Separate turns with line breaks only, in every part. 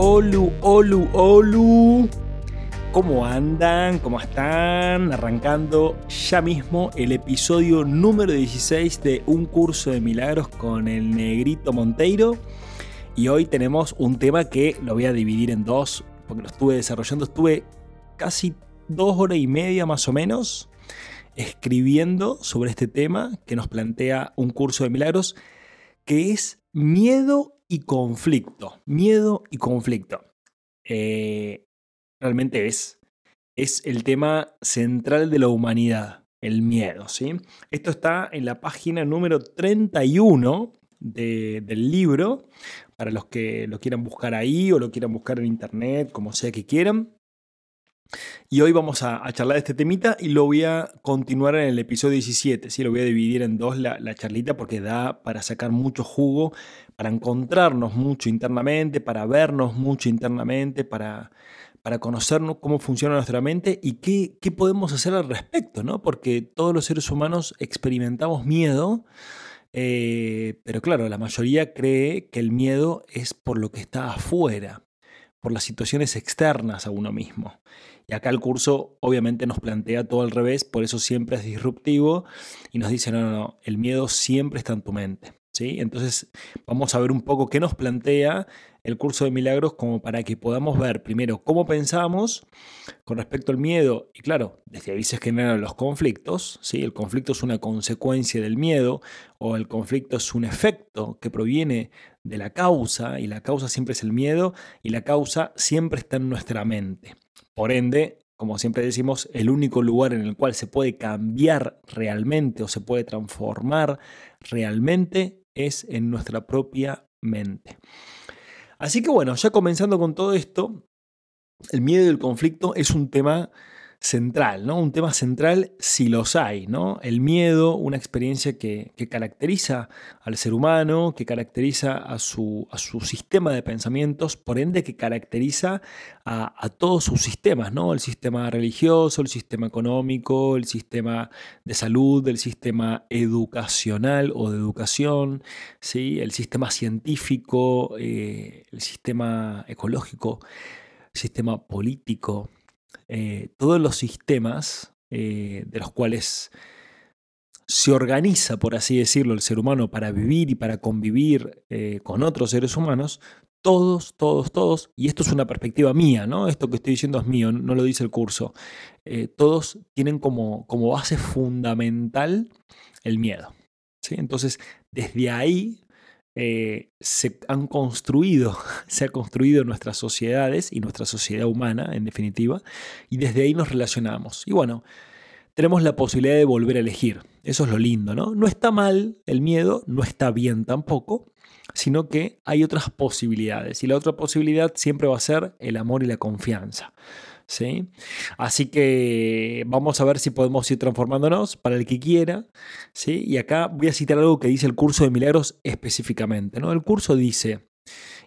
Olu, olu, olu. ¿Cómo andan? ¿Cómo están? Arrancando ya mismo el episodio número 16 de Un curso de milagros con el negrito Monteiro. Y hoy tenemos un tema que lo voy a dividir en dos, porque lo estuve desarrollando. Estuve casi dos horas y media más o menos escribiendo sobre este tema que nos plantea un curso de milagros, que es miedo y conflicto. Miedo y conflicto. Eh, realmente es, es el tema central de la humanidad, el miedo. ¿sí? Esto está en la página número 31 del libro, para los que lo quieran buscar ahí o lo quieran buscar en internet, como sea que quieran. Y hoy vamos a, charlar de este temita y lo voy a continuar en el episodio 17. ¿sí? Lo voy a dividir en dos la, charlita porque da para sacar mucho jugo, para encontrarnos mucho internamente, para vernos mucho internamente, para, para conocernos cómo funciona nuestra mente y qué, qué podemos hacer al respecto, ¿no? Porque todos los seres humanos experimentamos miedo. Eh, pero claro, la mayoría cree que el miedo es por lo que está afuera, por las situaciones externas a uno mismo. Y acá el curso obviamente nos plantea todo al revés, por eso siempre es disruptivo y nos dice, no, no, no, el miedo siempre está en tu mente. ¿sí? Entonces vamos a ver un poco qué nos plantea el curso de milagros como para que podamos ver primero cómo pensamos con respecto al miedo. Y claro, desde ahí se generan los conflictos. ¿sí? El conflicto es una consecuencia del miedo o el conflicto es un efecto que proviene de la causa y la causa siempre es el miedo y la causa siempre está en nuestra mente. Por ende, como siempre decimos, el único lugar en el cual se puede cambiar realmente o se puede transformar realmente es en nuestra propia mente. Así que bueno, ya comenzando con todo esto, el miedo y el conflicto es un tema central, ¿no? Un tema central si los hay, ¿no? El miedo, una experiencia que, caracteriza al ser humano, que caracteriza a su, a su, sistema de pensamientos, por ende que caracteriza a, todos sus sistemas, ¿no? El sistema religioso, el sistema económico, el sistema de salud, el sistema educacional o de educación, ¿sí? El sistema científico, eh, el sistema ecológico, el sistema político, eh, todos los sistemas eh, de los cuales se organiza, por así decirlo, el ser humano para vivir y para convivir eh, con otros seres humanos, todos, todos, todos, y esto es una perspectiva mía, ¿no? Esto que estoy diciendo es mío, no lo dice el curso, todos tienen como, como base fundamental el miedo. ¿sí? Entonces, desde ahí eh, se han construido, se ha construido nuestras sociedades y nuestra sociedad humana, en definitiva, y desde ahí nos relacionamos. Y bueno, tenemos la posibilidad de volver a elegir. Eso es lo lindo, ¿no? No está mal el miedo, no está bien tampoco, sino que hay otras posibilidades. Y la otra posibilidad siempre va a ser el amor y la confianza. ¿Sí? Así que vamos a ver si podemos ir transformándonos para el que quiera, ¿sí? Y acá voy a citar algo que dice el curso de milagros específicamente, ¿no? El curso dice,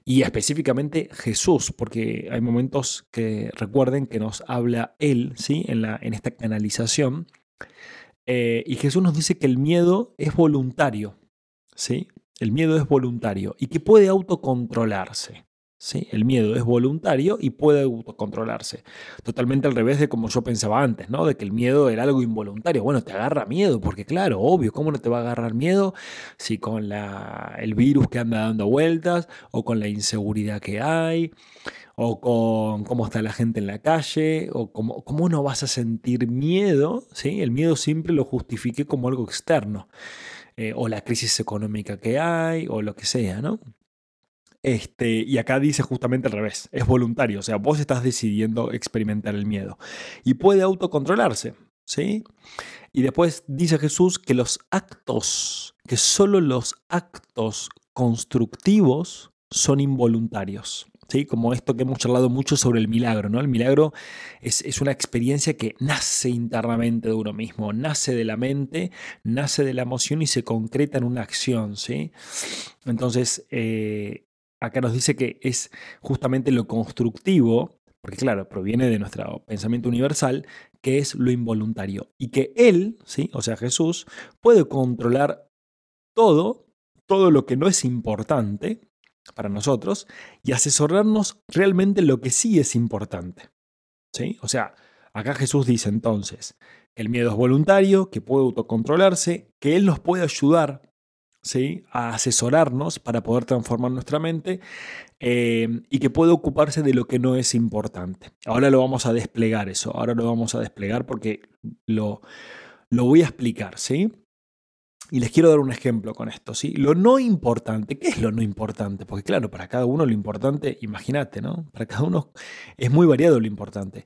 y específicamente Jesús, porque hay momentos que recuerden que nos habla Él, ¿sí? En, la, en esta canalización. Eh, y Jesús nos dice que el miedo es voluntario, ¿sí? El miedo es voluntario y que puede autocontrolarse. El miedo es voluntario y puede autocontrolarse. Totalmente al revés de como yo pensaba antes, ¿no? De que el miedo era algo involuntario. Bueno, te agarra miedo, porque claro, obvio, ¿cómo no te va a agarrar miedo si con el virus que anda dando vueltas, o con la inseguridad que hay, o con cómo está la gente en la calle, o cómo, cómo no vas a sentir miedo, ¿sí? El miedo siempre lo justifique como algo externo. Eh, o la crisis económica que hay, o lo que sea, ¿no? Este, y acá dice justamente al revés, es voluntario, o sea, vos estás decidiendo experimentar el miedo. Y puede autocontrolarse, ¿sí? Y después dice Jesús que los actos, que solo los actos constructivos son involuntarios, ¿Sí? Como esto que hemos charlado mucho sobre el milagro, ¿no? El milagro es, es, una experiencia que nace internamente de uno mismo, nace de la mente, nace de la emoción y se concreta en una acción, ¿sí? Entonces, eh, acá nos dice que es justamente lo constructivo, porque claro, proviene de nuestro pensamiento universal, que es lo involuntario. Y que Él, ¿sí? o sea Jesús, puede controlar todo, todo lo que no es importante para nosotros y asesorarnos realmente lo que sí es importante. ¿sí? O sea, acá Jesús dice entonces, el miedo es voluntario, que puede autocontrolarse, que Él nos puede ayudar ¿sí? a asesorarnos para poder transformar nuestra mente eh, y que puede ocuparse de lo que no es importante. Ahora lo vamos a desplegar eso, ahora lo vamos a desplegar porque lo, lo voy a explicar, ¿sí? Y les quiero dar un ejemplo con esto, ¿sí? Lo no importante, ¿qué es lo no importante? Porque claro, para cada uno lo importante, imagínate, ¿no? Para cada uno es muy variado lo importante.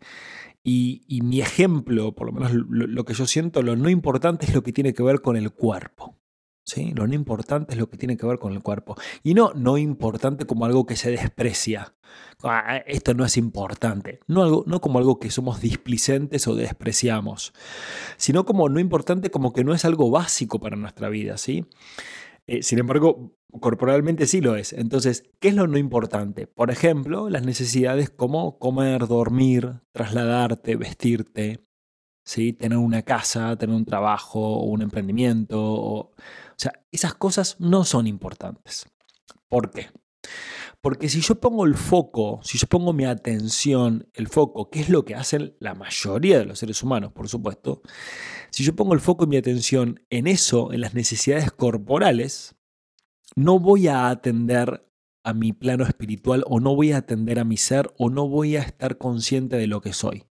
Y, mi ejemplo, por lo menos lo, que yo siento, lo no importante es lo que tiene que ver con el cuerpo. ¿Sí? Lo no importante es lo que tiene que ver con el cuerpo. Y no no importante como algo que se desprecia. Ah, esto no es importante. No, algo, no como algo que somos displicentes o despreciamos, sino como no importante como que no es algo básico para nuestra vida. ¿sí? Eh, sin embargo, corporalmente sí lo es. Entonces, ¿qué es lo no importante? Por ejemplo, las necesidades como comer, dormir, trasladarte, vestirte, ¿sí? tener una casa, tener un trabajo, un emprendimiento. O, o sea, esas cosas no son importantes. ¿Por qué? Porque si yo pongo el foco, si yo pongo mi atención, el foco, que es lo que hacen la mayoría de los seres humanos, por supuesto, si yo pongo el foco y mi atención en eso, en las necesidades corporales, no voy a atender a mi plano espiritual o no voy a atender a mi ser o no voy a estar consciente de lo que soy.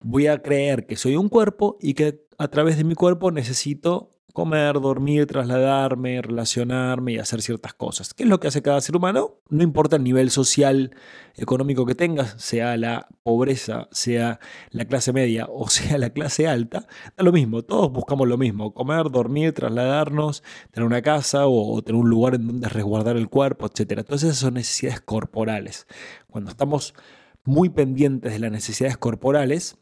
Voy a creer que soy un cuerpo y que a través de mi cuerpo necesito comer, dormir, trasladarme, relacionarme y hacer ciertas cosas. ¿Qué es lo que hace cada ser humano? No importa el nivel social, económico que tengas, sea la pobreza, sea la clase media o sea la clase alta, da lo mismo, todos buscamos lo mismo, comer, dormir, trasladarnos, tener una casa o, tener un lugar en donde resguardar el cuerpo, etc. Todas esas son necesidades corporales. Cuando estamos muy pendientes de las necesidades corporales,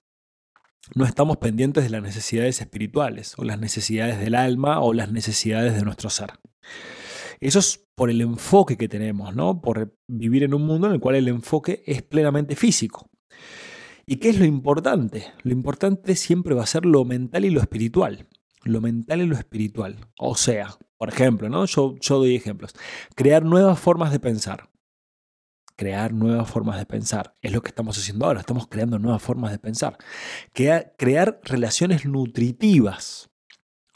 no estamos pendientes de las necesidades espirituales o las necesidades del alma o las necesidades de nuestro ser. Eso es por el enfoque que tenemos, ¿no? Por vivir en un mundo en el cual el enfoque es plenamente físico. ¿Y qué es lo importante? Lo importante siempre va a ser lo mental y lo espiritual. Lo mental y lo espiritual. O sea, por ejemplo, ¿no? Yo, yo doy ejemplos. Crear nuevas formas de pensar crear nuevas formas de pensar. Es lo que estamos haciendo ahora, estamos creando nuevas formas de pensar. crear relaciones nutritivas.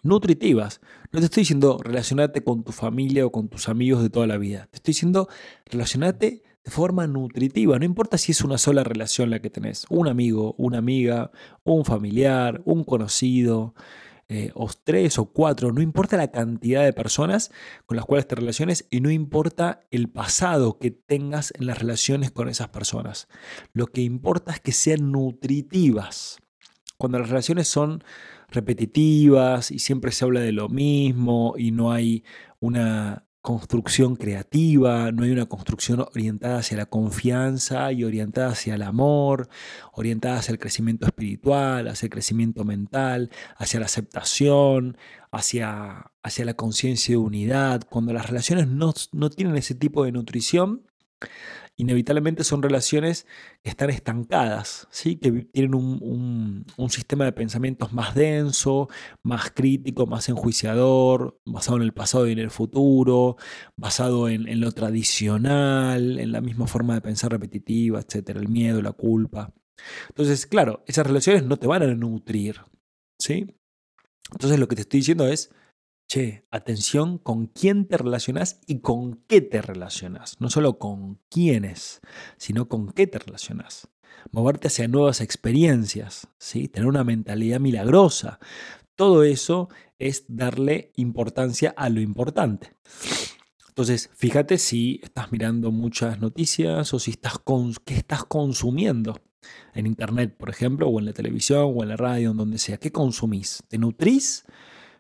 Nutritivas. No te estoy diciendo relacionarte con tu familia o con tus amigos de toda la vida. Te estoy diciendo relacionarte de forma nutritiva. No importa si es una sola relación la que tenés. Un amigo, una amiga, un familiar, un conocido. Eh, o tres o cuatro, no importa la cantidad de personas con las cuales te relaciones y no importa el pasado que tengas en las relaciones con esas personas. Lo que importa es que sean nutritivas. Cuando las relaciones son repetitivas y siempre se habla de lo mismo y no hay una construcción creativa, no hay una construcción orientada hacia la confianza y orientada hacia el amor, orientada hacia el crecimiento espiritual, hacia el crecimiento mental, hacia la aceptación, hacia, hacia la conciencia de unidad. Cuando las relaciones no, no tienen ese tipo de nutrición, inevitablemente son relaciones que están estancadas, ¿sí? que tienen un, sistema de pensamientos más denso, más crítico, más enjuiciador, basado en el pasado y en el futuro, basado en, lo tradicional, en la misma forma de pensar repetitiva, etcétera, el miedo, la culpa. Entonces, claro, esas relaciones no te van a nutrir, ¿sí? Entonces lo que te estoy diciendo es, Che, atención con quién te relacionas y con qué te relacionas. No solo con quiénes, sino con qué te relacionas. Moverte hacia nuevas experiencias, ¿sí? tener una mentalidad milagrosa. Todo eso es darle importancia a lo importante. Entonces, fíjate si estás mirando muchas noticias o si estás con, qué estás consumiendo en internet, por ejemplo, o en la televisión o en la radio, en donde sea. ¿Qué consumís? ¿Te nutrís?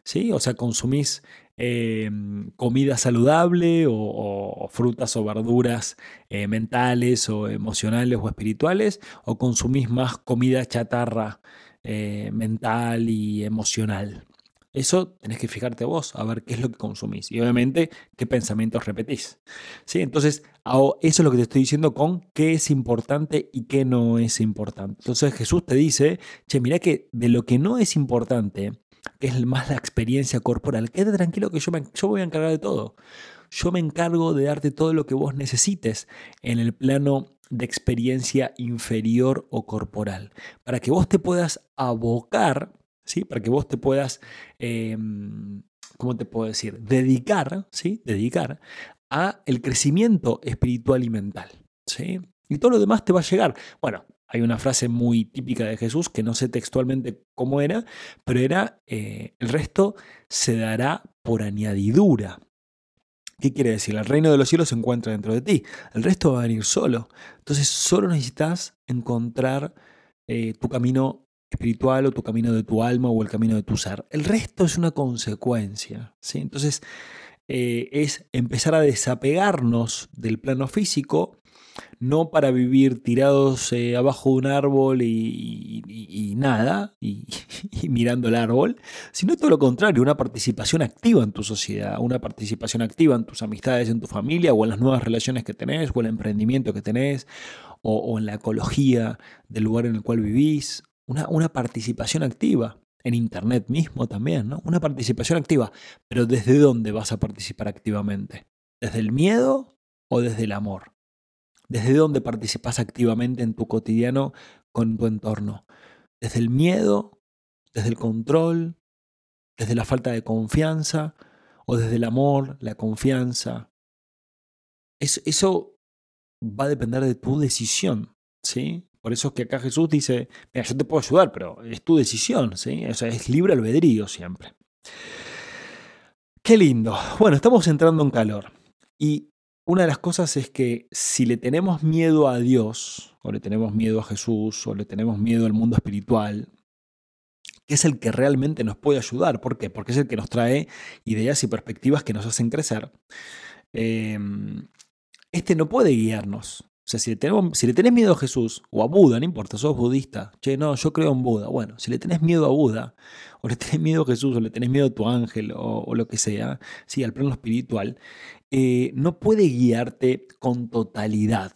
¿Sí? O sea, consumís em, comida saludable o, frutas o verduras eh, mentales o emocionales o espirituales, o consumís más comida chatarra eh, mental y emocional. Eso tenés que fijarte vos, a ver qué es lo que consumís y obviamente qué pensamientos repetís. ¿Sí? Entonces, eso es lo que te estoy diciendo con qué es importante y qué no es importante. Entonces Jesús te dice, che, mira que de lo que no es importante, que es más la experiencia corporal, quédate tranquilo que yo, me, yo voy a encargar de todo. Yo me encargo de darte todo lo que vos necesites en el plano de experiencia inferior o corporal, para que vos te puedas abocar ¿sí? Para que vos te puedas, em, ¿cómo te puedo decir? Dedicar, ¿sí? Dedicar a el crecimiento espiritual y mental, ¿sí? Y todo lo demás te va a llegar. Bueno, hay una frase muy típica de Jesús que no sé textualmente cómo era, pero era, eh, el resto se dará por añadidura. ¿Qué quiere decir? El reino de los cielos se encuentra dentro de ti. El resto va a venir solo. Entonces solo necesitas encontrar eh, tu camino espiritual o tu camino de tu alma o el camino de tu ser. El resto es una consecuencia. ¿sí? Entonces, eh, es empezar a desapegarnos del plano físico, no para vivir tirados eh, abajo de un árbol y, nada, y, mirando el árbol, sino todo lo contrario, una participación activa en tu sociedad, una participación activa en tus amistades, en tu familia, o en las nuevas relaciones que tenés, o el emprendimiento que tenés, o, o en la ecología del lugar en el cual vivís, una, participación activa. En Internet mismo también, ¿no? Una participación activa. Pero ¿desde dónde vas a participar activamente? ¿Desde el miedo o desde el amor? ¿Desde dónde participas activamente en tu cotidiano con tu entorno? ¿Desde el miedo? ¿Desde el control? ¿Desde la falta de confianza? ¿O desde el amor, la confianza? Eso, va a depender de tu decisión, ¿sí? Por eso es que acá Jesús dice, mira, yo te puedo ayudar, pero es tu decisión, ¿sí? O sea, es libre albedrío siempre. Qué lindo. Bueno, estamos entrando en calor. Y una de las cosas es que si le tenemos miedo a Dios, o le tenemos miedo a Jesús, o le tenemos miedo al mundo espiritual, que es el que realmente nos puede ayudar. ¿Por qué? Porque es el que nos trae ideas y perspectivas que nos hacen crecer. Em, este no puede guiarnos. O sea, si le, tenemos, tenés miedo a Jesús o a Buda, no importa, sos budista, che, no, yo creo en Buda. Bueno, si le tenés miedo a Buda, o le tenés miedo a Jesús, o le tenés miedo a tu ángel, o, lo que sea, sí, al plano espiritual, eh, no puede guiarte con totalidad.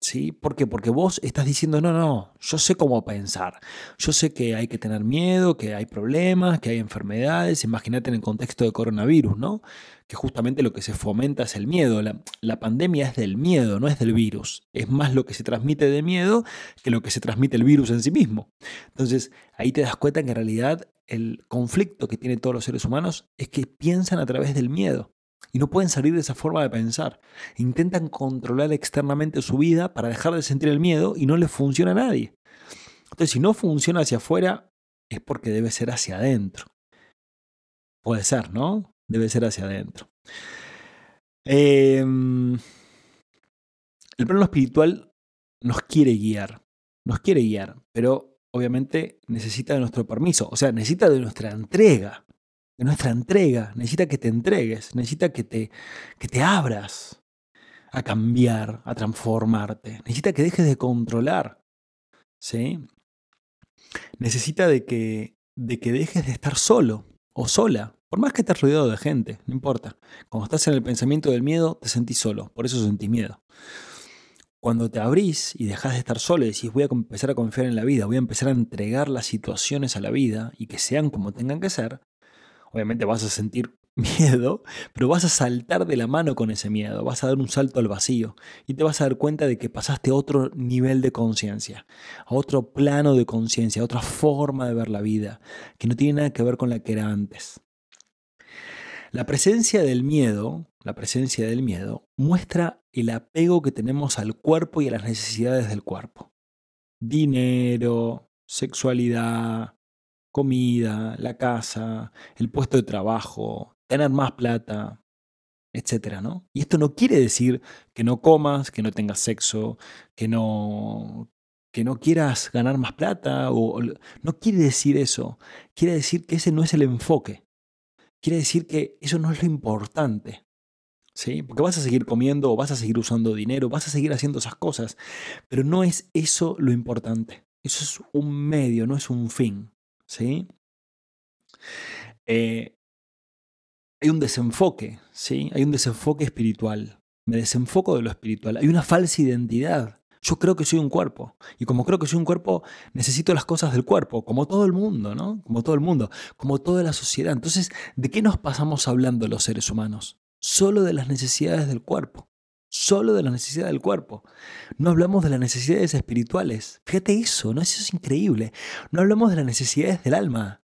¿Sí? ¿Por qué? Porque vos estás diciendo, no, no, yo sé cómo pensar. Yo sé que hay que tener miedo, que hay problemas, que hay enfermedades. Imagínate en el contexto de coronavirus, ¿no? Que justamente lo que se fomenta es el miedo. La, la, pandemia es del miedo, no es del virus. Es más lo que se transmite de miedo que lo que se transmite el virus en sí mismo. Entonces, ahí te das cuenta que en realidad el conflicto que tienen todos los seres humanos es que piensan a través del miedo y no pueden salir de esa forma de pensar. Intentan controlar externamente su vida para dejar de sentir el miedo y no les funciona a nadie. Entonces, si no funciona hacia afuera, es porque debe ser hacia adentro. Puede ser, ¿no? Debe ser hacia adentro. Em, el plano espiritual nos quiere guiar, nos quiere guiar, pero obviamente necesita de nuestro permiso, o sea, necesita de nuestra entrega nuestra entrega. Necesita que te entregues, necesita que te, que te abras a cambiar, a transformarte. Necesita que dejes de controlar. ¿Sí? Necesita de que, de que dejes de estar solo o sola. Por más que estés rodeado de gente, no importa. Cuando estás en el pensamiento del miedo, te sentís solo. Por eso sentís miedo. Cuando te abrís y dejas de estar solo y decís voy a empezar a confiar en la vida, voy a empezar a entregar las situaciones a la vida y que sean como tengan que ser, Obviamente vas a sentir miedo, pero vas a saltar de la mano con ese miedo, vas a dar un salto al vacío y te vas a dar cuenta de que pasaste a otro nivel de conciencia, a otro plano de conciencia, a otra forma de ver la vida, que no tiene nada que ver con la que era antes. La presencia del miedo, la presencia del miedo muestra el apego que tenemos al cuerpo y a las necesidades del cuerpo. Dinero, sexualidad, comida, la casa, el puesto de trabajo, tener más plata, etcétera, ¿no? Y esto no quiere decir que no comas, que no tengas sexo, que no que no quieras ganar más plata o, no quiere decir eso. Quiere decir que ese no es el enfoque. quiere decir que eso no es lo importante. ¿Sí? Porque vas a seguir comiendo, vas a seguir usando dinero, vas a seguir haciendo esas cosas, pero no es eso lo importante. Eso es un medio, no es un fin. ¿Sí? Eh, hay un desenfoque, ¿sí? Hay un desenfoque espiritual. Me desenfoco de lo espiritual. Hay una falsa identidad. Yo creo que soy un cuerpo. Y como creo que soy un cuerpo, necesito las cosas del cuerpo, como todo el mundo, ¿no? Como todo el mundo, como toda la sociedad. Entonces, ¿de qué nos pasamos hablando los seres humanos? Solo de las necesidades del cuerpo. Solo de las necesidades del cuerpo. No hablamos de las necesidades espirituales. Fíjate eso, ¿no? Eso es increíble. No hablamos de las necesidades del alma.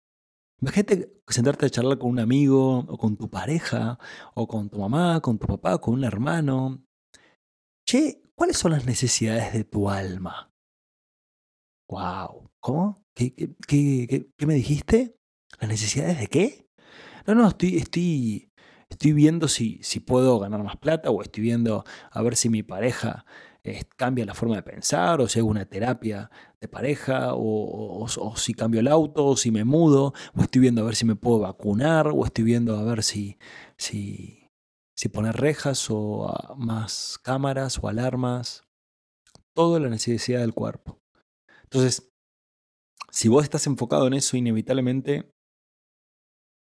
Imagínate sentarte a charlar con un amigo, o con tu pareja, o con tu mamá, con tu papá, con un hermano. Che, ¿cuáles son las necesidades de tu alma? ¡Wow! ¿Cómo? ¿Qué, qué, qué, me dijiste? ¿Las necesidades de qué? No, no, estoy, estoy viendo si, si puedo ganar más plata o estoy viendo a ver si mi pareja cambia la forma de pensar, o si hago una terapia de pareja, o, si cambio el auto, o si me mudo, o estoy viendo a ver si me puedo vacunar, o estoy viendo a ver si, si, si poner rejas o ah, más cámaras o alarmas. Todo la necesidad del cuerpo. Entonces, si vos estás enfocado en eso, inevitablemente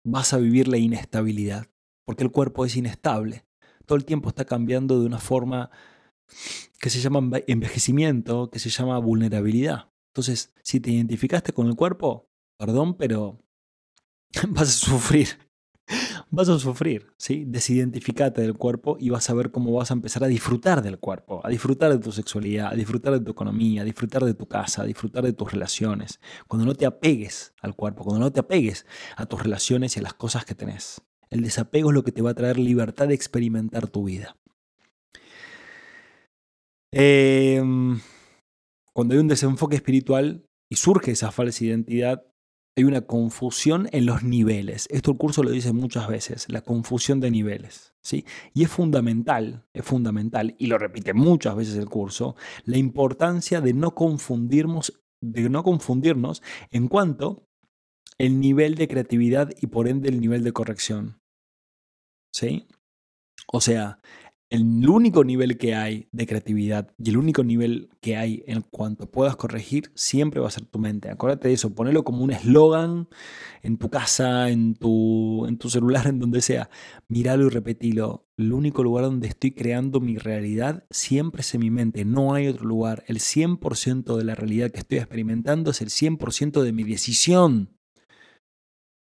vas a vivir la inestabilidad, porque el cuerpo es inestable. Todo el tiempo está cambiando de una forma que se llama envejecimiento, que se llama vulnerabilidad. Entonces, si te identificaste con el cuerpo, perdón, pero vas a sufrir. Vas a sufrir, ¿sí? Desidentificate del cuerpo y vas a ver cómo vas a empezar a disfrutar del cuerpo, a disfrutar de tu sexualidad, a disfrutar de tu economía, a disfrutar de tu casa, a disfrutar de tus relaciones. Cuando no te apegues al cuerpo, cuando no te apegues a tus relaciones y a las cosas que tenés. El desapego es lo que te va a traer libertad de experimentar tu vida. Em, cuando hay un desenfoque espiritual y surge esa falsa identidad, hay una confusión en los niveles. Esto el curso lo dice muchas veces, la confusión de niveles. ¿sí? Y es fundamental, es fundamental, y lo repite muchas veces el curso, la importancia de no confundirnos, de no confundirnos en cuanto el nivel de creatividad y por ende el nivel de corrección. ¿Sí? O sea, el único nivel que hay de creatividad y el único nivel que hay en cuanto puedas corregir siempre va a ser tu mente. Acuérdate de eso, ponelo como un eslogan en tu casa, en tu, en tu celular, en donde sea. Míralo y repetilo. El único lugar donde estoy creando mi realidad siempre es en mi mente, no hay otro lugar. El 100% de la realidad que estoy experimentando es el 100% de mi decisión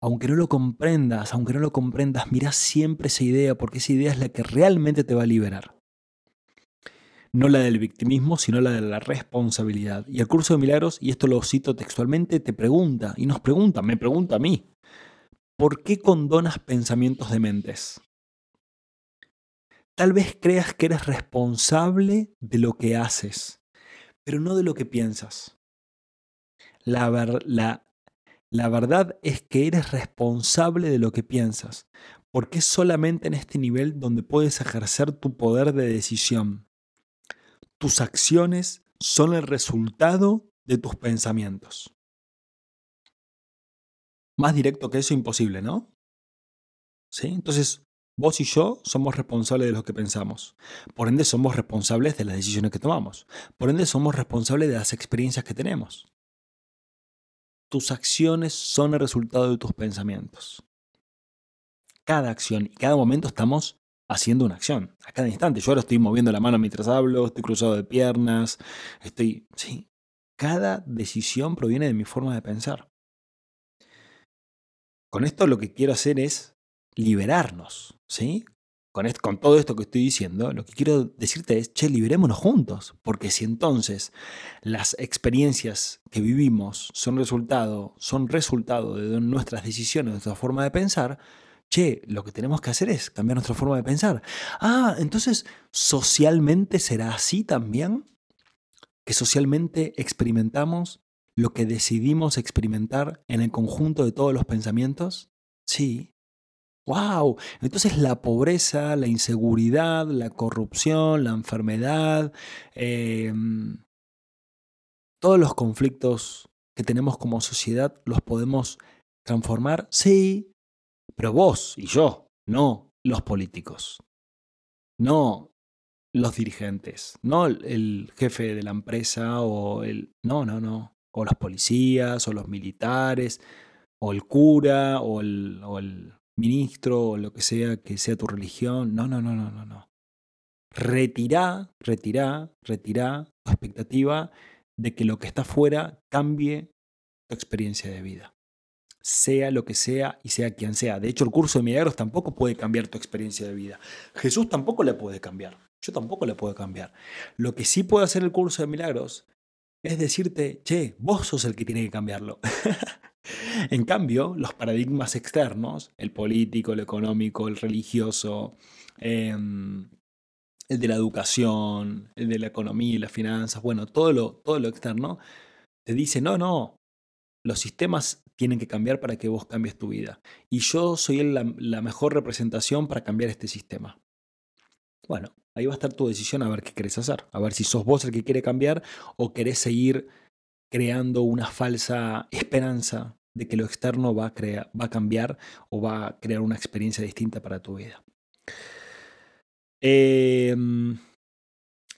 aunque no lo comprendas, aunque no lo comprendas, mira siempre esa idea, porque esa idea es la que realmente te va a liberar. No la del victimismo, sino la de la responsabilidad. Y el curso de milagros, y esto lo cito textualmente, te pregunta, y nos pregunta, me pregunta a mí, ¿por qué condonas pensamientos de mentes? Tal vez creas que eres responsable de lo que haces, pero no de lo que piensas. La, la la verdad es que eres responsable de lo que piensas, porque es solamente en este nivel donde puedes ejercer tu poder de decisión. Tus acciones son el resultado de tus pensamientos. Más directo que eso imposible, ¿no? ¿Sí? Entonces, vos y yo somos responsables de lo que pensamos. Por ende, somos responsables de las decisiones que tomamos. Por ende, somos responsables de las experiencias que tenemos tus acciones son el resultado de tus pensamientos. Cada acción y cada momento estamos haciendo una acción. A cada instante. Yo ahora estoy moviendo la mano mientras hablo, estoy cruzado de piernas, estoy... Sí, cada decisión proviene de mi forma de pensar. Con esto lo que quiero hacer es liberarnos, ¿sí? Con, todo esto que estoy diciendo, lo que quiero decirte es, che, liberémonos juntos, porque si entonces las experiencias que vivimos son resultado, son resultado de nuestras decisiones, de nuestra forma de pensar, che, lo que tenemos que hacer es cambiar nuestra forma de pensar. Ah, entonces, ¿socialmente será así también? Que socialmente experimentamos lo que decidimos experimentar en el conjunto de todos los pensamientos? Sí, ¡Wow! Entonces la pobreza, la inseguridad, la corrupción, la enfermedad, em, todos los conflictos que tenemos como sociedad los podemos transformar. Sí, Pero vos y yo, no los políticos, no los dirigentes, no el jefe de la empresa o el... No, no, no. O los policías o los militares o el cura o el, o el ministro o lo que sea que sea tu religión. No, no, no, no, no, no. Retirá, retirá, retirá tu expectativa de que lo que está fuera cambie tu experiencia de vida. Sea lo que sea y sea quien sea. De hecho, el curso de milagros tampoco puede cambiar tu experiencia de vida. Jesús tampoco le puede cambiar. Yo tampoco le puedo cambiar. Lo que sí puede hacer el curso de milagros es decirte, che, vos sos el que tiene que cambiarlo. en cambio, los paradigmas externos, el político, el económico, el religioso, em, el de la educación, el de la economía y las finanzas, bueno, todo lo, todo lo externo, te dice, no, no, los sistemas tienen que cambiar para que vos cambies tu vida. Y yo soy la, la mejor representación para cambiar este sistema. Bueno, ahí va a estar tu decisión a ver qué querés hacer, a ver si sos vos el que quiere cambiar o querés seguir creando una falsa esperanza de que lo externo va a, va cambiar o va a crear una experiencia distinta para tu vida. Em,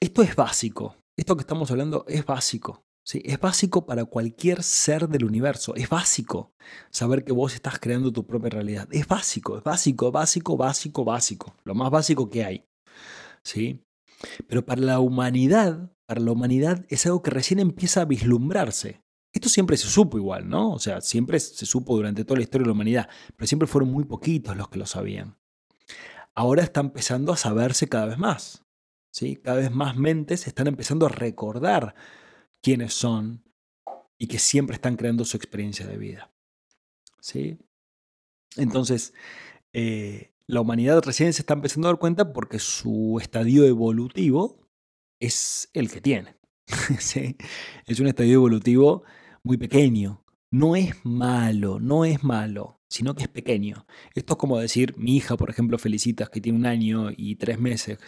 esto es básico. Esto que estamos hablando es básico. ¿sí? Es básico para cualquier ser del universo. Es básico saber que vos estás creando tu propia realidad. Es básico, es básico, básico, básico, básico. Lo más básico que hay. ¿Sí? Pero para la humanidad, para la humanidad es algo que recién empieza a vislumbrarse. Esto siempre se supo igual, ¿no? O sea, siempre se supo durante toda la historia de la humanidad, pero siempre fueron muy poquitos los que lo sabían ahora está empezando a saberse cada vez más. ¿sí? Cada vez más mentes están empezando a recordar quiénes son y que siempre están creando su experiencia de vida. ¿sí? Entonces, eh, la humanidad recién se está empezando a dar cuenta porque su estadio evolutivo es el que tiene. Es un estadio evolutivo muy pequeño. No es malo, no es malo sino que es pequeño. Esto es como decir, mi hija, por ejemplo, Felicitas, que tiene un año y tres meses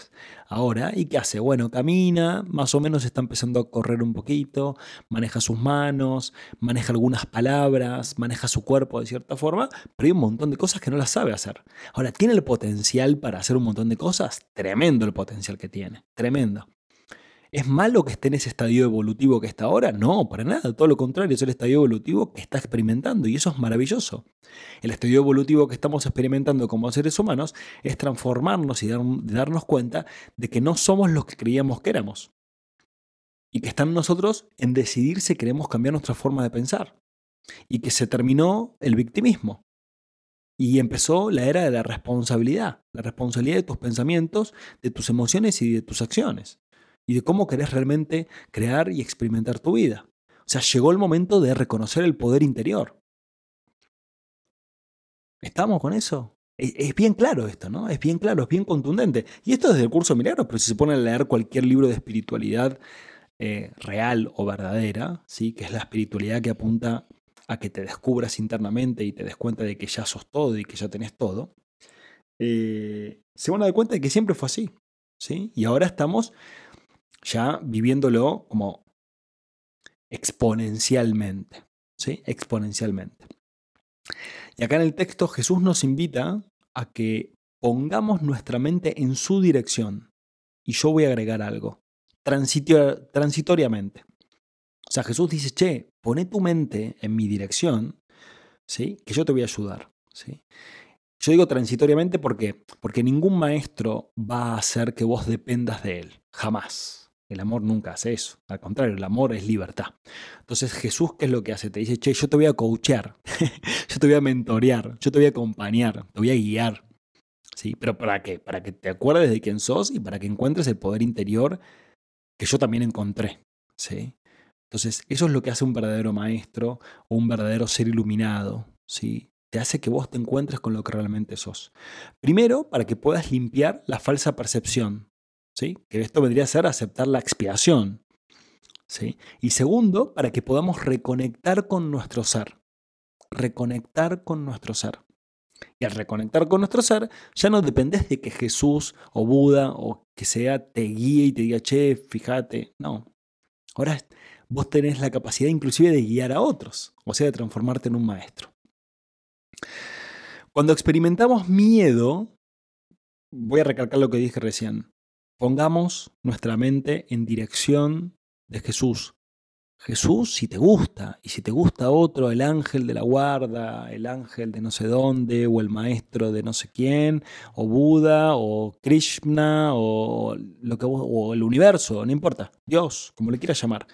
ahora, ¿y qué hace? Bueno, camina, más o menos está empezando a correr un poquito, maneja sus manos, maneja algunas palabras, maneja su cuerpo de cierta forma, pero hay un montón de cosas que no las sabe hacer. Ahora, ¿tiene el potencial para hacer un montón de cosas? Tremendo el potencial que tiene, tremendo. ¿Es malo que esté en ese estadio evolutivo que está ahora? No, para nada, todo lo contrario, es el estadio evolutivo que está experimentando y eso es maravilloso. El estadio evolutivo que estamos experimentando como seres humanos es transformarnos y darnos cuenta de que no somos los que creíamos que éramos. Y que está nosotros en decidir si queremos cambiar nuestra forma de pensar. Y que se terminó el victimismo. Y empezó la era de la responsabilidad, la responsabilidad de tus pensamientos, de tus emociones y de tus acciones y de cómo querés realmente crear y experimentar tu vida. O sea, llegó el momento de reconocer el poder interior. ¿Estamos con eso? Es, bien claro esto, ¿no? Es bien claro, es bien contundente. Y esto es desde el curso de milagros, pero si se pone a leer cualquier libro de espiritualidad eh, real o verdadera, ¿sí? que es la espiritualidad que apunta a que te descubras internamente y te des cuenta de que ya sos todo y que ya tenés todo, eh, se van a dar cuenta de que siempre fue así. ¿sí? Y ahora estamos ya viviéndolo como exponencialmente, ¿sí? Exponencialmente. Y acá en el texto Jesús nos invita a que pongamos nuestra mente en su dirección. Y yo voy a agregar algo, transitoriamente. O sea, Jesús dice, che, pone tu mente en mi dirección, ¿sí? que yo te voy a ayudar. ¿sí? Yo digo transitoriamente porque, porque ningún maestro va a hacer que vos dependas de él, jamás. El amor nunca hace eso. Al contrario, el amor es libertad. Entonces Jesús, ¿qué es lo que hace? Te dice, che, yo te voy a coachear, yo te voy a mentorear, yo te voy a acompañar, te voy a guiar. ¿Sí? Pero ¿para qué? Para que te acuerdes de quién sos y para que encuentres el poder interior que yo también encontré. ¿Sí? Entonces, eso es lo que hace un verdadero maestro o un verdadero ser iluminado. ¿sí? Te hace que vos te encuentres con lo que realmente sos. Primero, para que puedas limpiar la falsa percepción que esto vendría a ser aceptar la expiación. ¿sí? Y segundo, para que podamos reconectar con nuestro ser. Reconectar con nuestro ser. Y al reconectar con nuestro ser, ya no dependes de que Jesús o Buda o que sea te guíe y te diga, che, fíjate. No. Ahora vos tenés la capacidad inclusive de guiar a otros, o sea, de transformarte en un maestro. Cuando experimentamos miedo, voy a recalcar lo que dije recién, pongamos nuestra mente en dirección de Jesús. Jesús si te gusta, y si te gusta otro, el ángel de la guarda, el ángel de no sé dónde, o el maestro de no sé quién, o Buda, o Krishna, o, lo que o el universo, no importa, Dios, como le quieras llamar.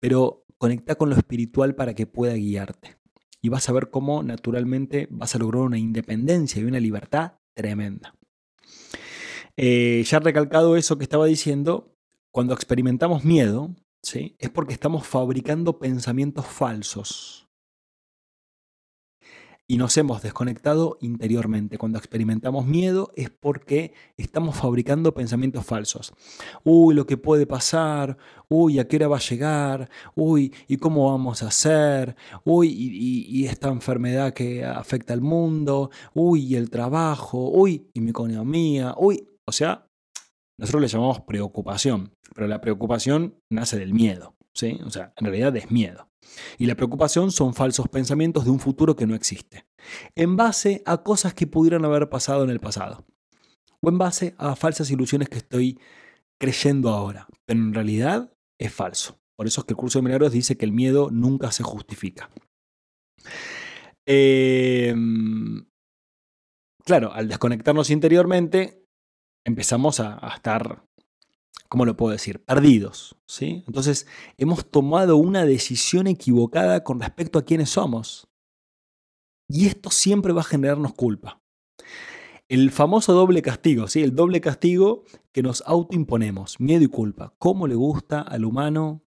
Pero conecta con lo espiritual para que pueda guiarte. Y vas a ver cómo naturalmente vas a lograr una independencia y una libertad tremenda. Eh, ya recalcado eso que estaba diciendo, cuando experimentamos miedo, ¿sí? es porque estamos fabricando pensamientos falsos y nos hemos desconectado interiormente. Cuando experimentamos miedo es porque estamos fabricando pensamientos falsos. Uy, lo que puede pasar, uy, a qué hora va a llegar, uy, ¿y cómo vamos a hacer? Uy, y, esta enfermedad que afecta al mundo, uy, y el trabajo, uy, y mi economía, uy. O sea, nosotros le llamamos preocupación, pero la preocupación nace del miedo. ¿sí? O sea, en realidad es miedo. Y la preocupación son falsos pensamientos de un futuro que no existe, en base a cosas que pudieran haber pasado en el pasado, o en base a falsas ilusiones que estoy creyendo ahora, pero en realidad es falso. Por eso es que el curso de milagros dice que el miedo nunca se justifica. Em, claro, al desconectarnos interiormente, empezamos a, estar ¿cómo lo puedo decir? Perdidos. ¿sí? Entonces, hemos tomado una decisión equivocada con respecto a quiénes somos. Y esto siempre va a generarnos culpa. El famoso doble castigo, ¿sí? el doble castigo que nos autoimponemos, miedo y culpa. ¿Cómo le gusta al humano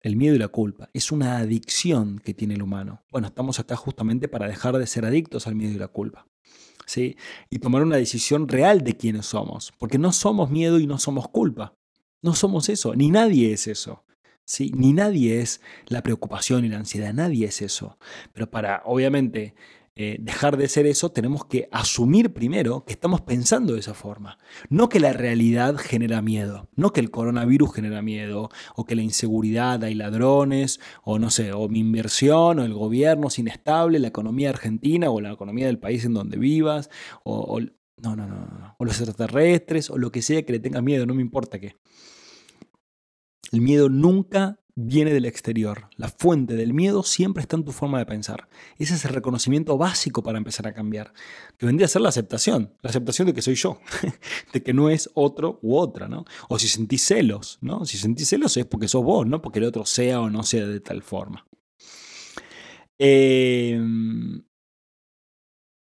el miedo y la culpa? Es una adicción que tiene el humano. Bueno, estamos acá justamente para dejar de ser adictos al miedo y la culpa y tomar una decisión real de quiénes somos, porque no somos miedo y no somos culpa. No somos eso, ni nadie es eso. ¿sí? Ni nadie es la preocupación y la ansiedad, nadie es eso. Pero para, obviamente, eh, dejar de ser eso, tenemos que asumir primero que estamos pensando de esa forma. No que la realidad genera miedo, no que el coronavirus genera miedo, o que la inseguridad hay ladrones, o no sé, o mi inversión, o el gobierno es inestable, la economía argentina, o la economía del país en donde vivas, o, no, no, no, no, o los extraterrestres, o lo que sea que le tenga miedo, no me importa qué. El miedo nunca viene del exterior. La fuente del miedo siempre está en tu forma de pensar. Ese es el reconocimiento básico para empezar a cambiar. Que vendría a ser la aceptación. La aceptación de que soy yo. de que no es otro u otra, ¿no? O si sentís celos, ¿no? Si sentís celos es porque sos vos, no porque el otro sea o no sea de tal forma. Em,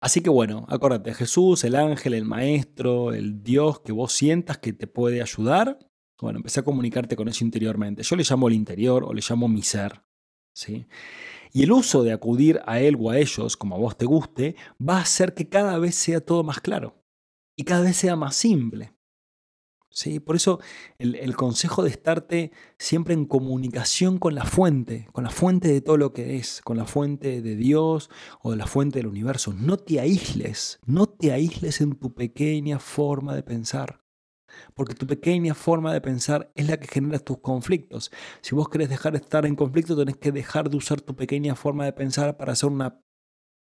así que bueno, acuérdate, Jesús, el ángel, el maestro, el Dios que vos sientas que te puede ayudar, bueno, empecé a comunicarte con eso interiormente. Yo le llamo el interior o le llamo mi ser. ¿sí? Y el uso de acudir a él o a ellos, como a vos te guste, va a hacer que cada vez sea todo más claro y cada vez sea más simple. ¿Sí? Por eso el, el, consejo de estarte siempre en comunicación con la fuente, con la fuente de todo lo que es, con la fuente de Dios o de la fuente del universo. No te aísles, no te aísles en tu pequeña forma de pensar porque tu pequeña forma de pensar es la que genera tus conflictos. Si vos querés dejar de estar en conflicto, tenés que dejar de usar tu pequeña forma de pensar para hacer una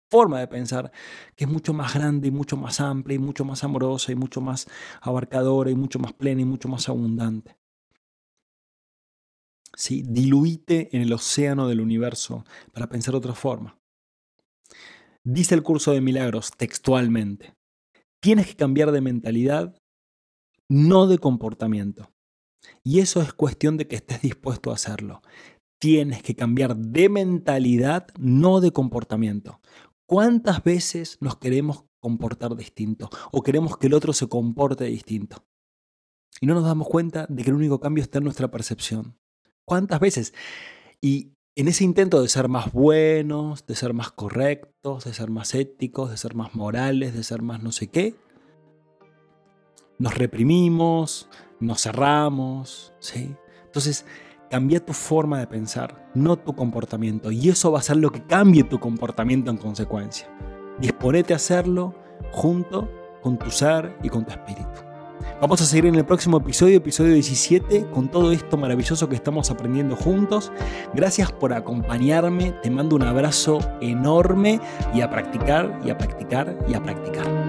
forma de pensar que es mucho más grande y mucho más amplia y mucho más amorosa y mucho más abarcadora y mucho más plena y mucho más abundante. ¿Sí? Diluite en el océano del universo para pensar otra forma. Dice el curso de milagros textualmente, tienes que cambiar de mentalidad no de comportamiento. Y eso es cuestión de que estés dispuesto a hacerlo. Tienes que cambiar de mentalidad, no de comportamiento. ¿Cuántas veces nos queremos comportar distinto o queremos que el otro se comporte distinto? Y no nos damos cuenta de que el único cambio está en nuestra percepción. ¿Cuántas veces? Y en ese intento de ser más buenos, de ser más correctos, de ser más éticos, de ser más morales, de ser más no sé qué, nos reprimimos, nos cerramos, ¿sí? Entonces, cambia tu forma de pensar, no tu comportamiento. Y eso va a ser lo que cambie tu comportamiento en consecuencia. Disponete a hacerlo junto con tu ser y con tu espíritu. Vamos a seguir en el próximo episodio, episodio 17, con todo esto maravilloso que estamos aprendiendo juntos. Gracias por acompañarme, te mando un abrazo enorme y a practicar y a practicar y a practicar.